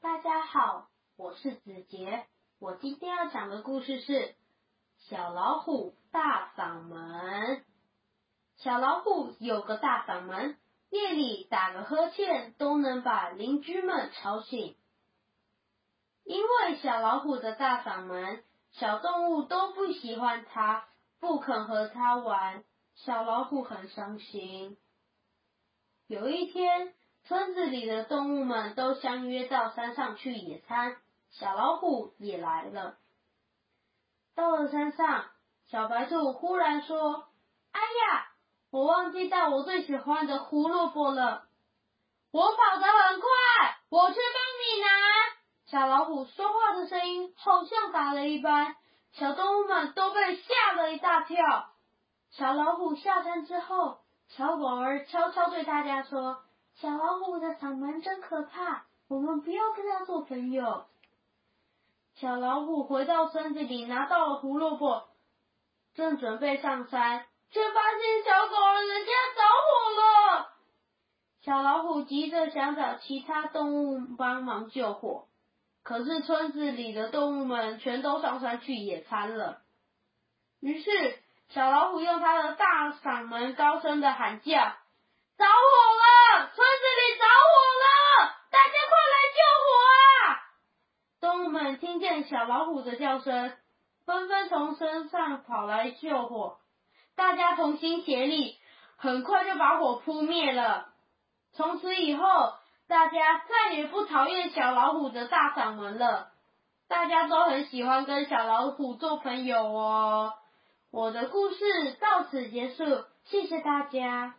大家好，我是子杰。我今天要讲的故事是《小老虎大嗓门》。小老虎有个大嗓门，夜里打个呵欠都能把邻居们吵醒。因为小老虎的大嗓门，小动物都不喜欢它，不肯和它玩。小老虎很伤心。有一天，村子里的动物们都相约到山上去野餐，小老虎也来了。到了山上，小白兔忽然说：“哎呀，我忘记带我最喜欢的胡萝卜了。我跑得很快，我去帮你拿。”小老虎说话的声音好像打雷一般，小动物们都被吓了一大跳。小老虎下山之后，小狗儿悄悄对大家说。小老虎的嗓门真可怕，我们不要跟它做朋友。小老虎回到村子里，拿到了胡萝卜，正准备上山，却发现小狗人家着火了。小老虎急着想找其他动物帮忙救火，可是村子里的动物们全都上山去野餐了。于是，小老虎用它的大嗓门高声的喊叫：“着火！”村子里着火了，大家快来救火啊！动物们听见小老虎的叫声，纷纷从山上跑来救火。大家同心协力，很快就把火扑灭了。从此以后，大家再也不讨厌小老虎的大嗓门了。大家都很喜欢跟小老虎做朋友哦。我的故事到此结束，谢谢大家。